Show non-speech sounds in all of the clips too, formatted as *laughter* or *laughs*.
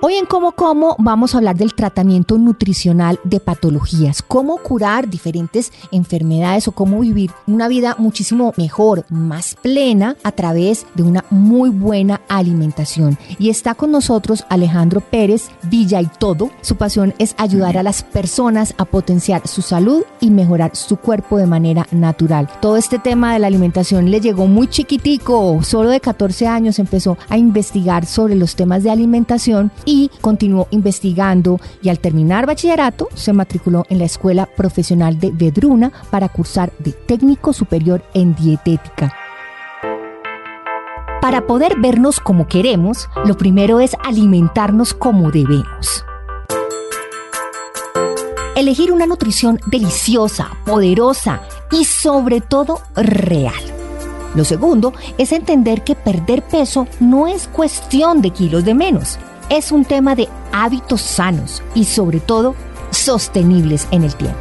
Hoy en Como Como vamos a hablar del tratamiento nutricional de patologías, cómo curar diferentes enfermedades o cómo vivir una vida muchísimo mejor, más plena a través de una muy buena alimentación. Y está con nosotros Alejandro Pérez Villa y todo. Su pasión es ayudar a las personas a potenciar su salud y mejorar su cuerpo de manera natural. Todo este tema de la alimentación le llegó muy chiquitico, solo de 14 años empezó a investigar sobre los temas de alimentación y continuó investigando y al terminar bachillerato se matriculó en la Escuela Profesional de Vedruna para cursar de técnico superior en dietética. Para poder vernos como queremos, lo primero es alimentarnos como debemos. Elegir una nutrición deliciosa, poderosa y sobre todo real. Lo segundo es entender que perder peso no es cuestión de kilos de menos, es un tema de hábitos sanos y sobre todo sostenibles en el tiempo.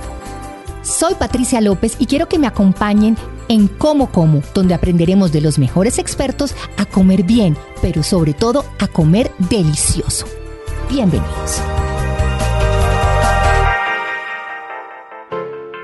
Soy Patricia López y quiero que me acompañen en Como Como, donde aprenderemos de los mejores expertos a comer bien, pero sobre todo a comer delicioso. Bienvenidos.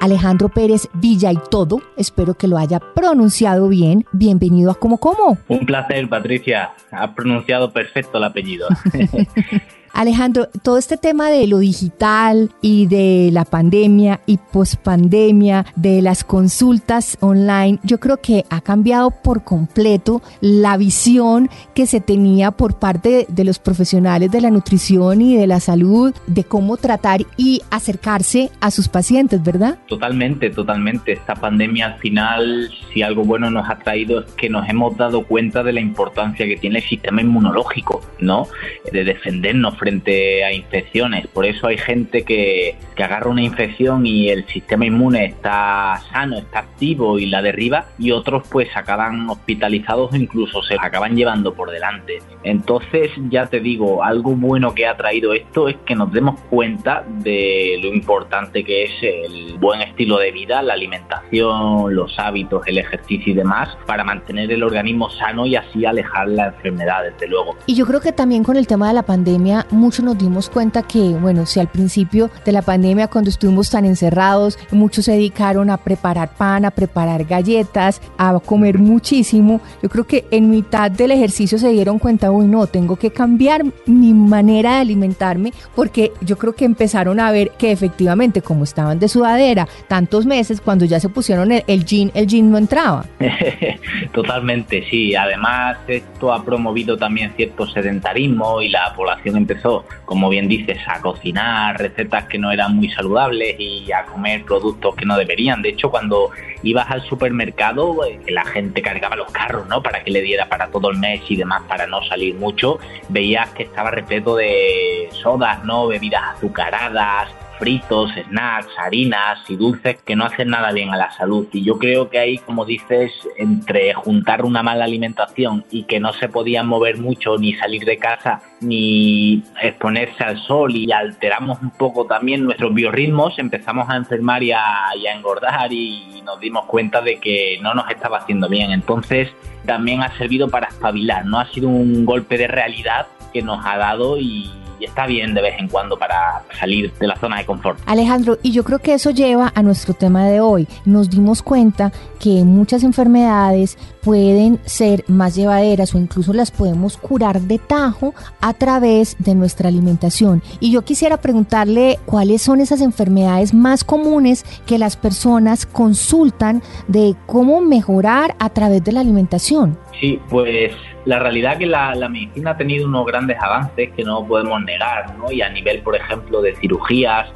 Alejandro Pérez Villa y todo. Espero que lo haya pronunciado bien. Bienvenido a Como Como. Un placer, Patricia. Ha pronunciado perfecto el apellido. *laughs* Alejandro, todo este tema de lo digital y de la pandemia y pospandemia, de las consultas online, yo creo que ha cambiado por completo la visión que se tenía por parte de los profesionales de la nutrición y de la salud, de cómo tratar y acercarse a sus pacientes, ¿verdad? Totalmente, totalmente. Esta pandemia al final, si algo bueno nos ha traído es que nos hemos dado cuenta de la importancia que tiene el sistema inmunológico, ¿no? De defendernos frente a infecciones. Por eso hay gente que, agarra una infección y el sistema inmune está sano, está activo y la derriba y otros pues acaban hospitalizados o incluso se acaban llevando por delante. Entonces ya te digo, algo bueno que ha traído esto es que nos demos cuenta de lo importante que es el buen estilo de vida, la alimentación, los hábitos, el ejercicio y demás para mantener el organismo sano y así alejar la enfermedad, desde luego. Y yo creo que también con el tema de la pandemia muchos nos dimos cuenta que, bueno, si al principio de la pandemia cuando estuvimos tan encerrados, muchos se dedicaron a preparar pan, a preparar galletas, a comer muchísimo, yo creo que en mitad del ejercicio se dieron cuenta, uy, no, tengo que cambiar mi manera de alimentarme porque yo creo que empezaron a ver que efectivamente como estaban de sudadera tantos meses, cuando ya se pusieron el, el jean, el jean no entraba. *laughs* Totalmente, sí. Además, esto ha promovido también cierto sedentarismo y la población empezó, como bien dices, a cocinar recetas que no eran muy saludables y a comer productos que no deberían. De hecho, cuando ibas al supermercado, eh, la gente cargaba los carros, ¿no? Para que le diera para todo el mes y demás, para no salir mucho. Veías que estaba repleto de sodas, ¿no? Bebidas azucaradas, fritos, snacks, harinas y dulces que no hacen nada bien a la salud. Y yo creo que ahí, como dices, entre juntar una mala alimentación y que no se podían mover mucho ni salir de casa ni exponerse al sol y alteramos un poco también nuestros biorritmos, empezamos a enfermar y a, y a engordar y nos dimos cuenta de que no nos estaba haciendo bien. Entonces también ha servido para espabilar, ¿no? Ha sido un golpe de realidad que nos ha dado y y está bien de vez en cuando para salir de la zona de confort. Alejandro, y yo creo que eso lleva a nuestro tema de hoy. Nos dimos cuenta que muchas enfermedades pueden ser más llevaderas o incluso las podemos curar de tajo a través de nuestra alimentación. Y yo quisiera preguntarle cuáles son esas enfermedades más comunes que las personas consultan de cómo mejorar a través de la alimentación. Sí, pues la realidad es que la, la, medicina ha tenido unos grandes avances que no podemos negar, ¿no? Y a nivel, por ejemplo, de cirugías,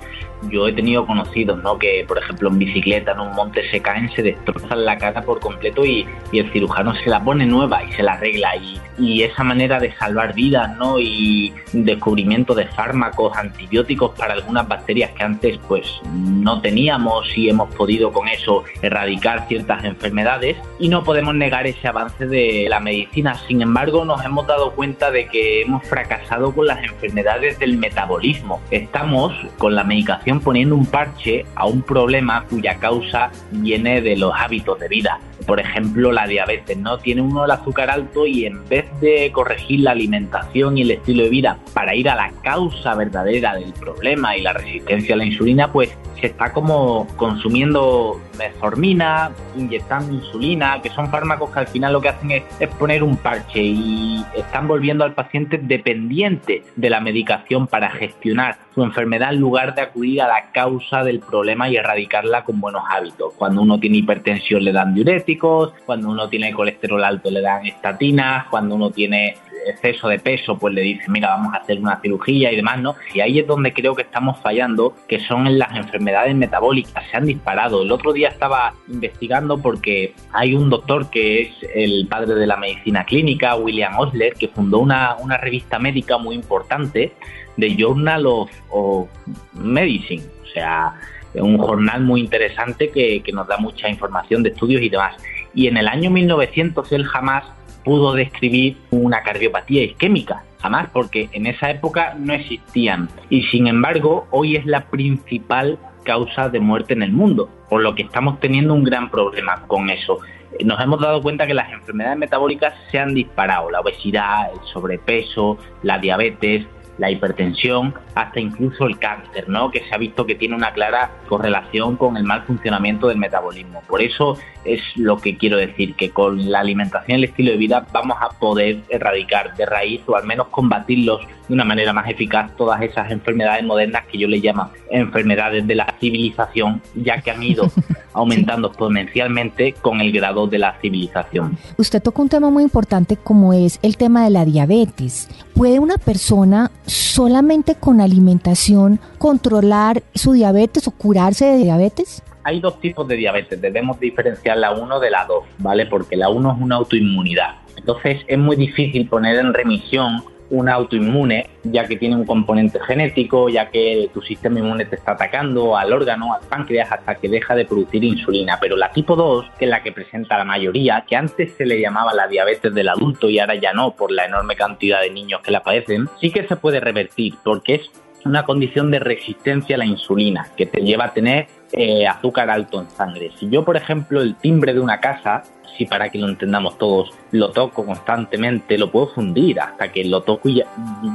yo he tenido conocidos, ¿no? Que, por ejemplo, en bicicleta, en un monte se caen, se destrozan la cara por completo y, el cirujano se la pone nueva y se la arregla. Y, y, esa manera de salvar vidas, ¿no? Y descubrimiento de fármacos, antibióticos para algunas bacterias que antes, pues, no teníamos y hemos podido con eso erradicar ciertas enfermedades. Y no podemos negar ese avance de la medicina. Sin embargo, nos hemos dado cuenta de que hemos fracasado con las enfermedades del metabolismo. Estamos con la medicación poniendo un parche a un problema cuya causa viene de los hábitos de vida. Por ejemplo, la diabetes, ¿no? Tiene uno el azúcar alto y en vez de corregir la alimentación y el estilo de vida para ir a la causa verdadera del problema y la resistencia a la insulina, pues se está como consumiendo metformina, inyectando insulina, que son fármacos que al final lo que hacen es, poner un parche y están volviendo al paciente dependiente de la medicación para gestionar su enfermedad en lugar de acudir a la causa del problema y erradicarla con buenos hábitos. Cuando uno tiene hipertensión le dan diuréticos, cuando uno tiene colesterol alto le dan estatinas, cuando uno tiene exceso de peso, pues le dice, mira, vamos a hacer una cirugía y demás, ¿no? Y ahí es donde creo que estamos fallando, que son en las enfermedades metabólicas, se han disparado. El otro día estaba investigando porque hay un doctor que es el padre de la medicina clínica, William Osler, que fundó una, una revista médica muy importante, The Journal of, of Medicine, o sea, un jornal muy interesante que, que nos da mucha información de estudios y demás. Y en el año 1900 él jamás pudo describir una cardiopatía isquémica, jamás, porque en esa época no existían. Y sin embargo, hoy es la principal causa de muerte en el mundo, por lo que estamos teniendo un gran problema con eso. Nos hemos dado cuenta que las enfermedades metabólicas se han disparado, la obesidad, el sobrepeso, la diabetes, la hipertensión, hasta incluso el cáncer, ¿no? que se ha visto que tiene una clara correlación con el mal funcionamiento del metabolismo. Por eso es lo que quiero decir, que con la alimentación y el estilo de vida vamos a poder erradicar de raíz o al menos combatirlos de una manera más eficaz todas esas enfermedades modernas que yo le llamo enfermedades de la civilización, ya que han ido *laughs* aumentando exponencialmente con el grado de la civilización. Usted toca un tema muy importante como es el tema de la diabetes. ¿Puede una persona solamente con alimentación controlar su diabetes o curarse de diabetes? Hay dos tipos de diabetes, debemos diferenciar la 1 de la 2, ¿vale? Porque la 1 es una autoinmunidad. Entonces es muy difícil poner en remisión una autoinmune, ya que tiene un componente genético, ya que tu sistema inmune te está atacando al órgano, al páncreas, hasta que deja de producir insulina. Pero la tipo 2, que es la que presenta la mayoría, que antes se le llamaba la diabetes del adulto y ahora ya no, por la enorme cantidad de niños que la padecen, sí que se puede revertir, porque es una condición de resistencia a la insulina, que te lleva a tener eh, azúcar alto en sangre. Si yo, por ejemplo, el timbre de una casa, si para que lo entendamos todos, lo toco constantemente, lo puedo fundir hasta que lo toco y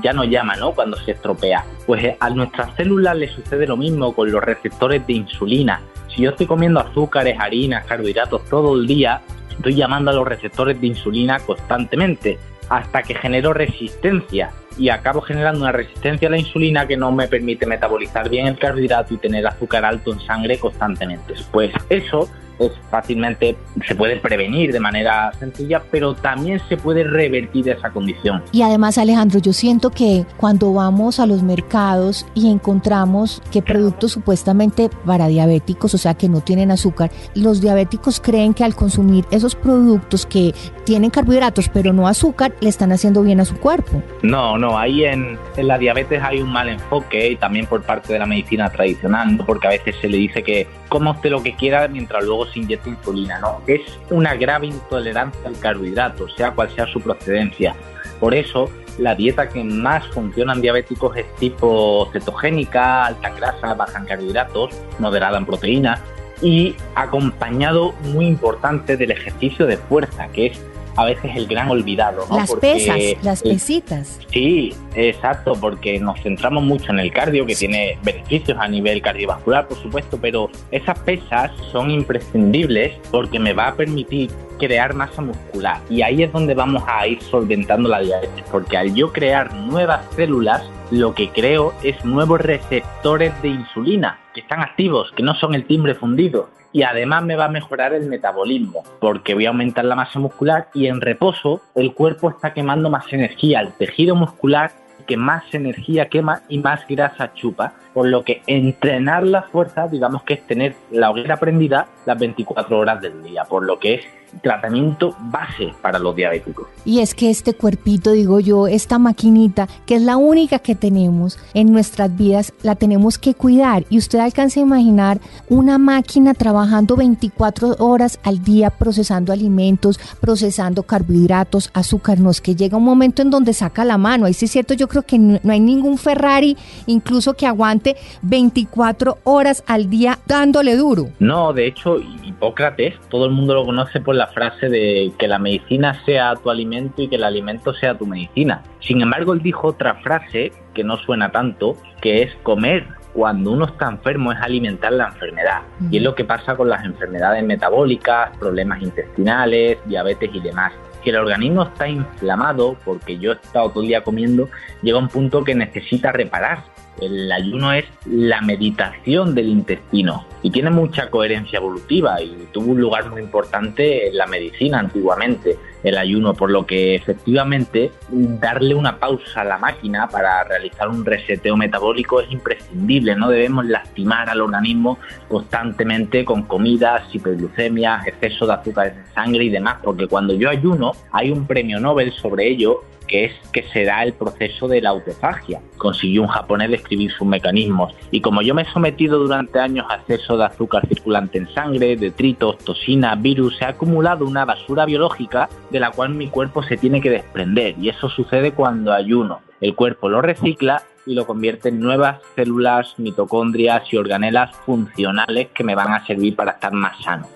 ya, no llama, ¿no? Cuando se estropea. Pues eh, a nuestras células le sucede lo mismo con los receptores de insulina. Si yo estoy comiendo azúcares, harinas, carbohidratos todo el día, estoy llamando a los receptores de insulina constantemente hasta que genero resistencia y acabo generando una resistencia a la insulina que no me permite metabolizar bien el carbohidrato y tener azúcar alto en sangre constantemente. Pues eso es fácilmente se puede prevenir de manera sencilla, pero también se puede revertir esa condición. Y además, Alejandro, yo siento que cuando vamos a los mercados y encontramos que productos supuestamente para diabéticos, o sea, que no tienen azúcar, los diabéticos creen que al consumir esos productos que tienen carbohidratos pero no azúcar, le están haciendo bien a su cuerpo. No, no, ahí en, en la diabetes hay un mal enfoque y también por parte de la medicina tradicional, porque a veces se le dice que usted lo que quiera mientras luego se inyecta insulina, ¿no? Es una grave intolerancia al carbohidrato, sea cual sea su procedencia. Por eso, la dieta que más funciona en diabéticos es tipo cetogénica, alta grasa, baja en carbohidratos, moderada en proteínas y acompañado muy importante del ejercicio de fuerza, que es a veces el gran olvidado. ¿no? Las pesas, las pesitas. Sí, exacto, porque nos centramos mucho en el cardio, que tiene beneficios a nivel cardiovascular, por supuesto, pero esas pesas son imprescindibles porque me va a permitir crear masa muscular. Y ahí es donde vamos a ir solventando la diabetes, porque al yo crear nuevas células, lo que creo es nuevos receptores de insulina que están activos, que no son el timbre fundido. Y además me va a mejorar el metabolismo porque voy a aumentar la masa muscular y en reposo el cuerpo está quemando más energía, el tejido muscular que más energía quema y más grasa chupa, por lo que entrenar la fuerza, digamos que es tener la hoguera prendida las 24 horas del día, por lo que es tratamiento base para los diabéticos. Y es que este cuerpito, digo yo, esta maquinita, que es la única que tenemos en nuestras vidas, la tenemos que cuidar. Y usted alcanza a imaginar una máquina trabajando 24 horas al día procesando alimentos, procesando carbohidratos, azúcar. No es que llega un momento en donde saca la mano. Ahí sí es cierto, yo creo que no hay ningún Ferrari, incluso que aguante 24 horas al día dándole duro. No, de hecho, Hipócrates, todo el mundo lo conoce por la frase de que la medicina sea tu alimento y que el alimento sea tu medicina. Sin embargo, él dijo otra frase que no suena tanto, que es comer cuando uno está enfermo es alimentar la enfermedad. Y es lo que pasa con las enfermedades metabólicas, problemas intestinales, diabetes y demás. Si el organismo está inflamado, porque yo he estado todo el día comiendo, llega un punto que necesita reparar. El ayuno es la meditación del intestino y tiene mucha coherencia evolutiva y tuvo un lugar muy importante en la medicina antiguamente, el ayuno, por lo que efectivamente darle una pausa a la máquina para realizar un reseteo metabólico es imprescindible, no debemos lastimar al organismo constantemente con comidas, hiperglucemias, exceso de azúcar en sangre y demás, porque cuando yo ayuno hay un premio Nobel sobre ello que es que se da el proceso de la autofagia. Consiguió un japonés describir sus mecanismos. Y como yo me he sometido durante años a exceso de azúcar circulante en sangre, detritos, toxina, virus, se ha acumulado una basura biológica de la cual mi cuerpo se tiene que desprender. Y eso sucede cuando ayuno. El cuerpo lo recicla y lo convierte en nuevas células, mitocondrias y organelas funcionales que me van a servir para estar más sano.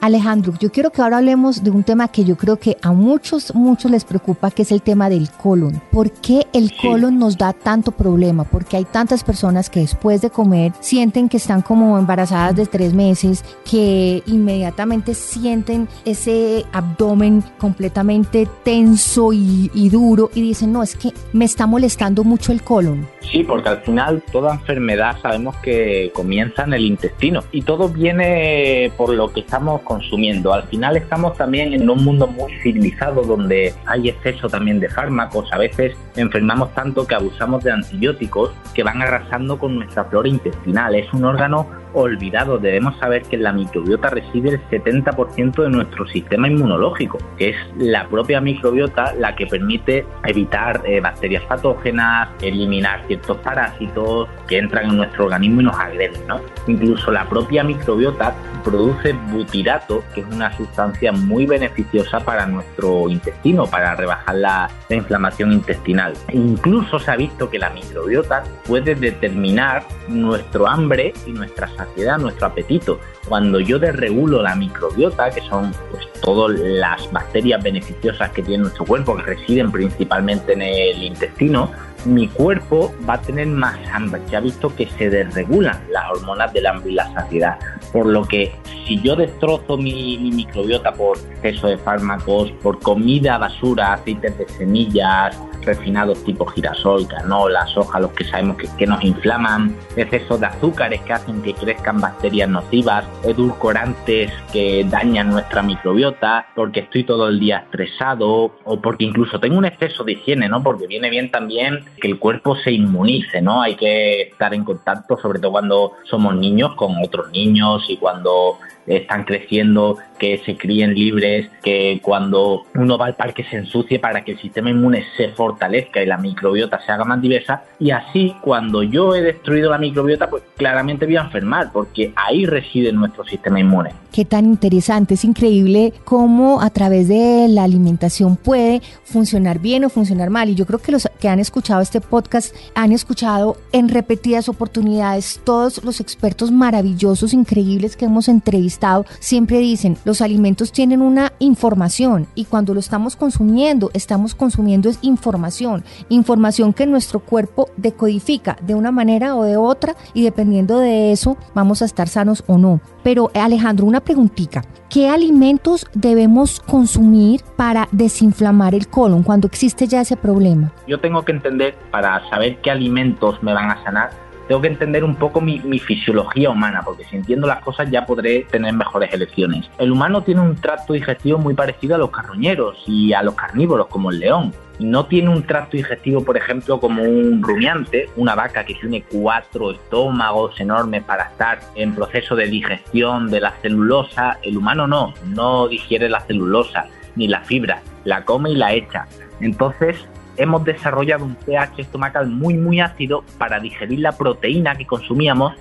Alejandro, yo quiero que ahora hablemos de un tema que yo creo que a muchos, muchos les preocupa, que es el tema del colon. ¿Por qué el colon nos da tanto problema? Porque hay tantas personas que después de comer sienten que están como embarazadas de tres meses, que inmediatamente sienten ese abdomen completamente tenso y, y duro y dicen, no, es que me está molestando mucho el colon. Sí, porque al final toda enfermedad sabemos que comienza en el intestino y todo viene por lo que estamos consumiendo. Al final estamos también en un mundo muy civilizado donde hay exceso también de fármacos. A veces enfermamos tanto que abusamos de antibióticos que van arrasando con nuestra flora intestinal. Es un órgano olvidado. Debemos saber que la microbiota reside el 70% de nuestro sistema inmunológico, que es la propia microbiota la que permite evitar eh, bacterias patógenas, eliminar ciertos parásitos que entran en nuestro organismo y nos agreden. ¿no? Incluso la propia microbiota produce butirato, que es una sustancia muy beneficiosa para nuestro intestino, para rebajar la, la inflamación intestinal. Incluso se ha visto que la microbiota puede determinar nuestro hambre y nuestra saciedad, nuestro apetito. Cuando yo desregulo la microbiota, que son pues, todas las bacterias beneficiosas que tiene nuestro cuerpo, que residen principalmente en el intestino, mi cuerpo va a tener más hambre. Se ha visto que se desregulan las hormonas del hambre y la saciedad. Por lo que si yo destrozo mi, microbiota por exceso de fármacos, por comida basura, aceites de semillas, refinados tipo girasol, canola, soja, los que sabemos que, que nos inflaman, exceso de azúcares que hacen que crezcan bacterias nocivas, edulcorantes que dañan nuestra microbiota, porque estoy todo el día estresado o porque incluso tengo un exceso de higiene, ¿no? Porque viene bien también que el cuerpo se inmunice, ¿no? Hay que estar en contacto, sobre todo cuando somos niños, con otros niños y cuando están creciendo, que se críen libres, que cuando uno va al parque se ensucie para que el sistema inmune se fortalezca y la microbiota se haga más diversa. Y así, cuando yo he destruido la microbiota, pues claramente voy a enfermar, porque ahí reside nuestro sistema inmune. Qué tan interesante, es increíble cómo a través de la alimentación puede funcionar bien o funcionar mal. Y yo creo que los que han escuchado este podcast han escuchado en repetidas oportunidades todos los expertos maravillosos, increíbles que hemos entrevistado siempre dicen, los alimentos tienen una información y cuando lo estamos consumiendo, estamos consumiendo es información, información que nuestro cuerpo decodifica de una manera o de otra y dependiendo de eso vamos a estar sanos o no. Pero Alejandro, una preguntita. ¿Qué alimentos debemos consumir para desinflamar el colon cuando existe ya ese problema? Yo tengo que entender para saber qué alimentos me van a sanar tengo que entender un poco mi, fisiología humana, porque si entiendo las cosas ya podré tener mejores elecciones. El humano tiene un tracto digestivo muy parecido a los carroñeros y a los carnívoros, como el león. no tiene un tracto digestivo, por ejemplo, como un rumiante, una vaca que tiene cuatro estómagos enormes para estar en proceso de digestión de la celulosa, el humano no, no digiere la celulosa ni la fibra, la come y la echa. Entonces, hemos desarrollado un pH estomacal muy muy ácido para digerir la proteína que consumíamos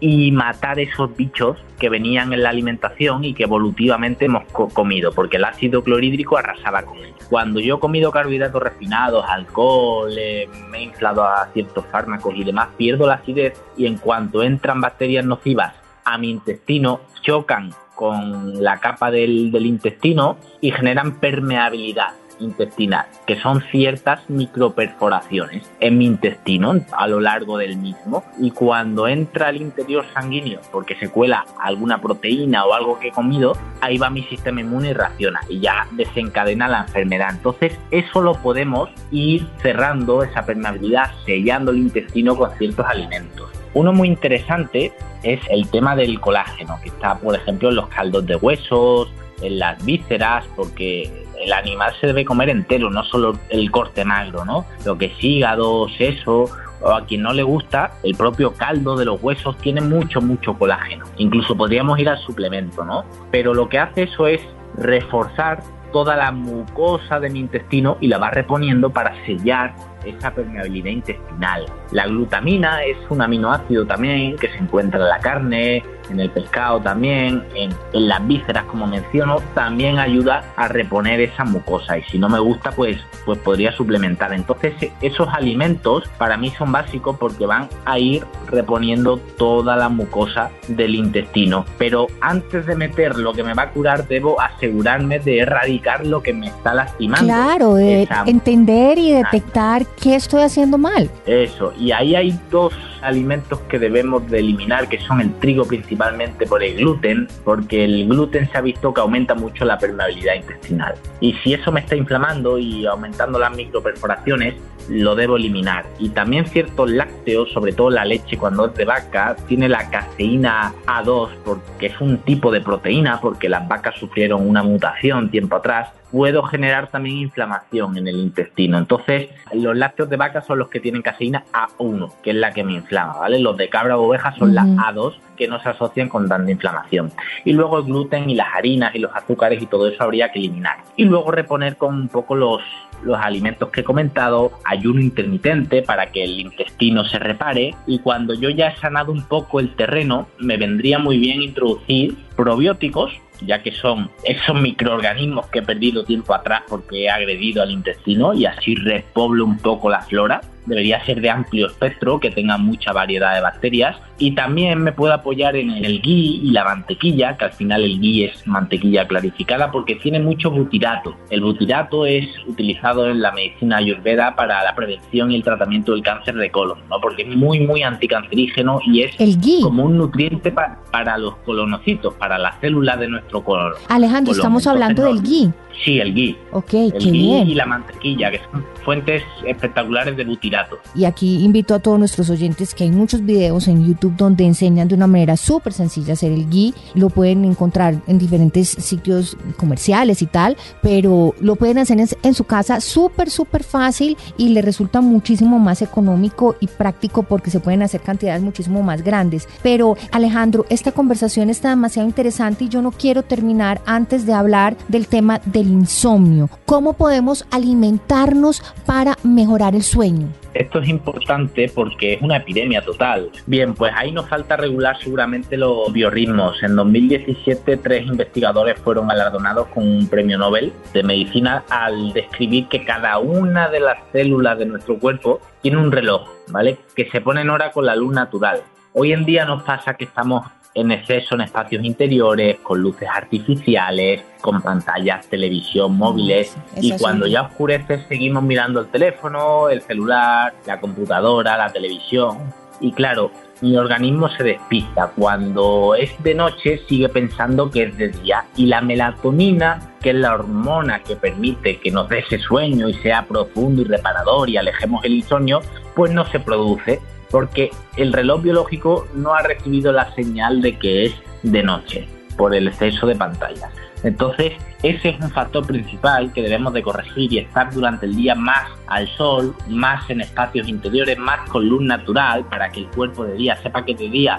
y matar esos bichos que venían en la alimentación y que evolutivamente hemos comido, porque el ácido clorhídrico arrasaba con ellos. Cuando yo he comido carbohidratos refinados, alcohol, eh, me he inflado a ciertos fármacos y demás, pierdo la acidez y en cuanto entran bacterias nocivas a mi intestino, chocan con la capa del intestino y generan permeabilidad intestinal, que son ciertas microperforaciones en mi intestino a lo largo del mismo. Y cuando entra al interior sanguíneo, porque se cuela alguna proteína o algo que he comido, ahí va mi sistema inmune y reacciona y ya desencadena la enfermedad. Entonces, eso lo podemos ir cerrando, esa permeabilidad, sellando el intestino con ciertos alimentos. Uno muy interesante es el tema del colágeno, que está, por ejemplo, en los caldos de huesos, en las vísceras, porque el animal se debe comer entero, no solo el corte magro, ¿no? Lo que es hígado, seso, o a quien no le gusta, el propio caldo de los huesos tiene mucho, mucho colágeno. Incluso podríamos ir al suplemento, ¿no? Pero lo que hace eso es reforzar toda la mucosa de mi intestino y la va reponiendo para sellar esa permeabilidad intestinal. La glutamina es un aminoácido también que se encuentra en la carne, en el pescado también, en, las vísceras como menciono, también ayuda a reponer esa mucosa y si no me gusta pues, pues podría suplementar. Entonces esos alimentos para mí son básicos porque van a ir reponiendo toda la mucosa del intestino. Pero antes de meter lo que me va a curar debo asegurarme de erradicar lo que me está lastimando. Claro, de entender y detectar qué estoy haciendo mal. Eso, y ahí hay dos alimentos que debemos de eliminar, que son el trigo principalmente por el gluten, porque el gluten se ha visto que aumenta mucho la permeabilidad intestinal. Y si eso me está inflamando y aumentando las microperforaciones, lo debo eliminar. Y también ciertos lácteos, sobre todo la leche cuando es de vaca, tiene la caseína A2 porque es un tipo de proteína, porque las vacas sufrieron una mutación tiempo atrás puedo generar también inflamación en el intestino. Entonces, los lácteos de vaca son los que tienen caseína A1, que es la que me inflama, ¿vale? Los de cabra o oveja son la A2, que no se asocian con tanta inflamación. Y luego el gluten y las harinas y los azúcares y todo eso habría que eliminar. Y luego reponer con un poco los, los alimentos que he comentado, ayuno intermitente para que el intestino se repare y cuando yo ya he sanado un poco el terreno, me vendría muy bien introducir probióticos ya que son esos microorganismos que he perdido tiempo atrás porque he agredido al intestino y así repoblo un poco la flora debería ser de amplio espectro, que tenga mucha variedad de bacterias. Y también me puedo apoyar en el ghee y la mantequilla, que al final el ghee es mantequilla clarificada porque tiene mucho butirato. El butirato es utilizado en la medicina ayurveda para la prevención y el tratamiento del cáncer de colon, ¿no? porque es muy, muy anticancerígeno y es como un nutriente para los colonocitos, para las células de nuestro colon. Alejandro, estamos hablando del ghee. Sí, el ghee. Ok, el qué ghee y la mantequilla, que son fuentes espectaculares de butirato. Y aquí invito a todos nuestros oyentes que hay muchos videos en YouTube donde enseñan de una manera súper sencilla hacer el ghee. Lo pueden encontrar en diferentes sitios comerciales y tal, pero lo pueden hacer en, su casa súper, súper fácil y le resulta muchísimo más económico y práctico porque se pueden hacer cantidades muchísimo más grandes. Pero Alejandro, esta conversación está demasiado interesante y yo no quiero terminar antes de hablar del tema del insomnio. ¿Cómo podemos alimentarnos para mejorar el sueño? Esto es importante porque es una epidemia total. Bien, pues ahí nos falta regular seguramente los biorritmos. En 2017 tres investigadores fueron galardonados con un premio Nobel de medicina al describir que cada una de las células de nuestro cuerpo tiene un reloj, ¿vale? Que se pone en hora con la luz natural. Hoy en día nos pasa que estamos en exceso en espacios interiores, con luces artificiales, con pantallas, televisión, móviles. y cuando ya oscurece seguimos mirando el teléfono, el celular, la computadora, la televisión. Y claro, mi organismo se despista. Cuando es de noche sigue pensando que es de día. Y la melatonina, que es la hormona que permite que nos dé ese sueño y sea profundo y reparador y alejemos el insomnio, pues no se produce porque el reloj biológico no ha recibido la señal de que es de noche por el exceso de pantallas. Entonces, ese es un factor principal que debemos de corregir y estar durante el día más al sol, más en espacios interiores, más con luz natural, para que el cuerpo de día sepa que de día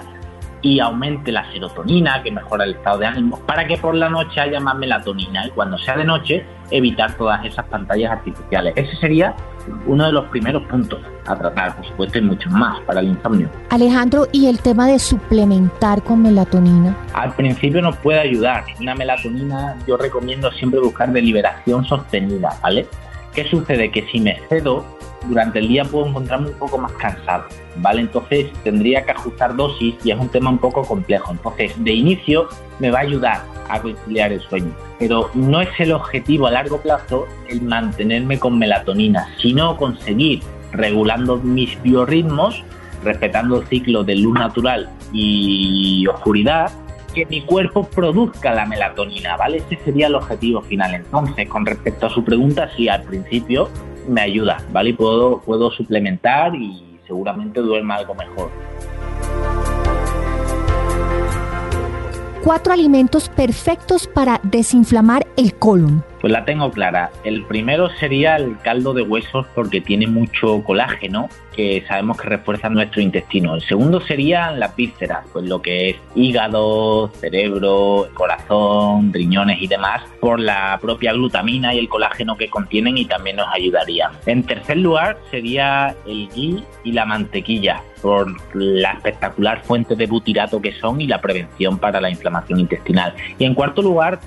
y aumente la serotonina, que mejora el estado de ánimo, para que por la noche haya más melatonina y cuando sea de noche evitar todas esas pantallas artificiales. Ese sería uno de los primeros puntos a tratar, por supuesto, y muchos más para el insomnio. Alejandro, ¿y el tema de suplementar con melatonina? Al principio nos puede ayudar. Una melatonina yo recomiendo siempre buscar de liberación sostenida, ¿vale? ¿Qué sucede? Que si me cedo, durante el día puedo encontrarme un poco más cansado, ¿vale? Entonces tendría que ajustar dosis y es un tema un poco complejo. Entonces, de inicio me va a ayudar a conciliar el sueño, pero no es el objetivo a largo plazo el mantenerme con melatonina, sino conseguir regulando mis biorritmos, respetando el ciclo de luz natural y oscuridad, que mi cuerpo produzca la melatonina, ¿vale? Ese sería el objetivo final. Entonces, con respecto a su pregunta, sí, al principio me ayuda, ¿vale? Y puedo, puedo suplementar y seguramente duerma algo mejor. Cuatro alimentos perfectos para desinflamar el colon. Pues la tengo clara. El primero sería el caldo de huesos porque tiene mucho colágeno que sabemos que refuerza nuestro intestino. El segundo sería la vísceras, pues lo que es hígado, cerebro, corazón, riñones y demás, por la propia glutamina y el colágeno que contienen y también nos ayudaría. En tercer lugar sería el ghee y la mantequilla por la espectacular fuente de butirato que son y la prevención para la inflamación intestinal. Y en cuarto lugar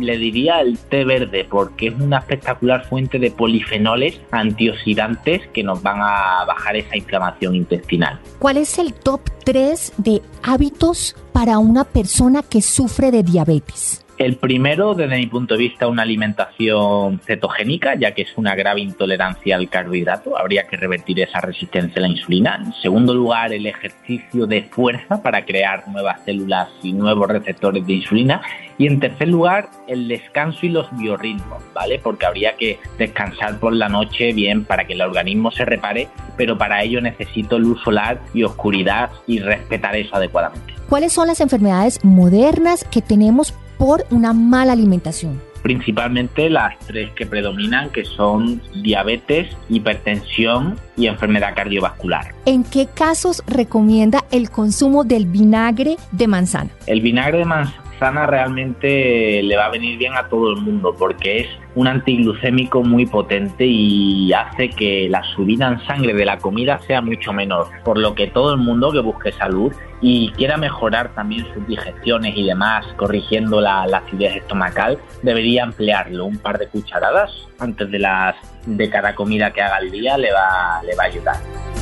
le diría el té verde porque es una espectacular fuente de polifenoles antioxidantes que nos van a bajar esa inflamación intestinal. ¿Cuál es el top 3 de hábitos para una persona que sufre de diabetes? El primero, desde mi punto de vista, una alimentación cetogénica, ya que es una grave intolerancia al carbohidrato. Habría que revertir esa resistencia a la insulina. En segundo lugar, el ejercicio de fuerza para crear nuevas células y nuevos receptores de insulina. Y en tercer lugar, el descanso y los biorritmos, ¿vale? Porque habría que descansar por la noche bien para que el organismo se repare, pero para ello necesito luz solar y oscuridad y respetar eso adecuadamente. ¿Cuáles son las enfermedades modernas que tenemos por una mala alimentación? Principalmente las tres que predominan, que son diabetes, hipertensión y enfermedad cardiovascular. ¿En qué casos recomienda el consumo del vinagre de manzana? El vinagre de manzana sana realmente le va a venir bien a todo el mundo porque es un antiglucémico muy potente y hace que la subida en sangre de la comida sea mucho menor, por lo que todo el mundo que busque salud y quiera mejorar también sus digestiones y demás, corrigiendo la, acidez estomacal, debería emplearlo un par de cucharadas antes de las de cada comida que haga al día le va, le va a ayudar.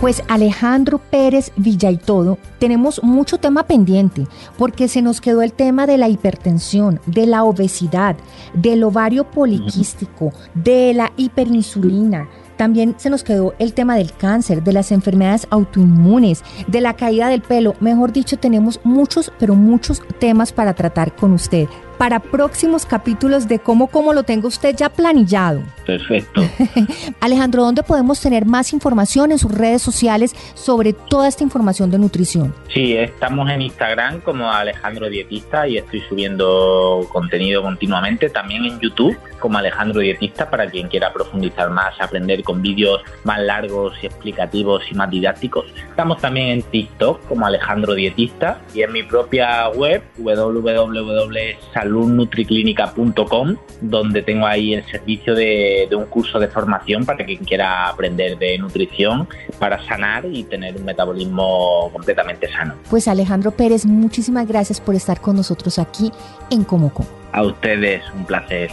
Pues Alejandro Pérez Todo, tenemos mucho tema pendiente porque se nos quedó el tema de la hipertensión, de la obesidad, del ovario poliquístico, de la hiperinsulina. También se nos quedó el tema del cáncer, de las enfermedades autoinmunes, de la caída del pelo. Mejor dicho, tenemos muchos, pero muchos temas para tratar con usted para próximos capítulos de cómo, cómo lo tenga usted ya planillado. Perfecto. *laughs* Alejandro, ¿dónde podemos tener más información en sus redes sociales sobre toda esta información de nutrición? Sí, estamos en Instagram como Alejandro Dietista y estoy subiendo contenido continuamente, también en YouTube como Alejandro Dietista para quien quiera profundizar más, aprender con vídeos más largos y explicativos y más didácticos. Estamos también en TikTok como Alejandro Dietista y en mi propia web www.salud saludnutriclínica.com, donde tengo ahí el servicio de, un curso de formación para quien quiera aprender de nutrición para sanar y tener un metabolismo completamente sano. Pues Alejandro Pérez, muchísimas gracias por estar con nosotros aquí en Como A ustedes, un placer.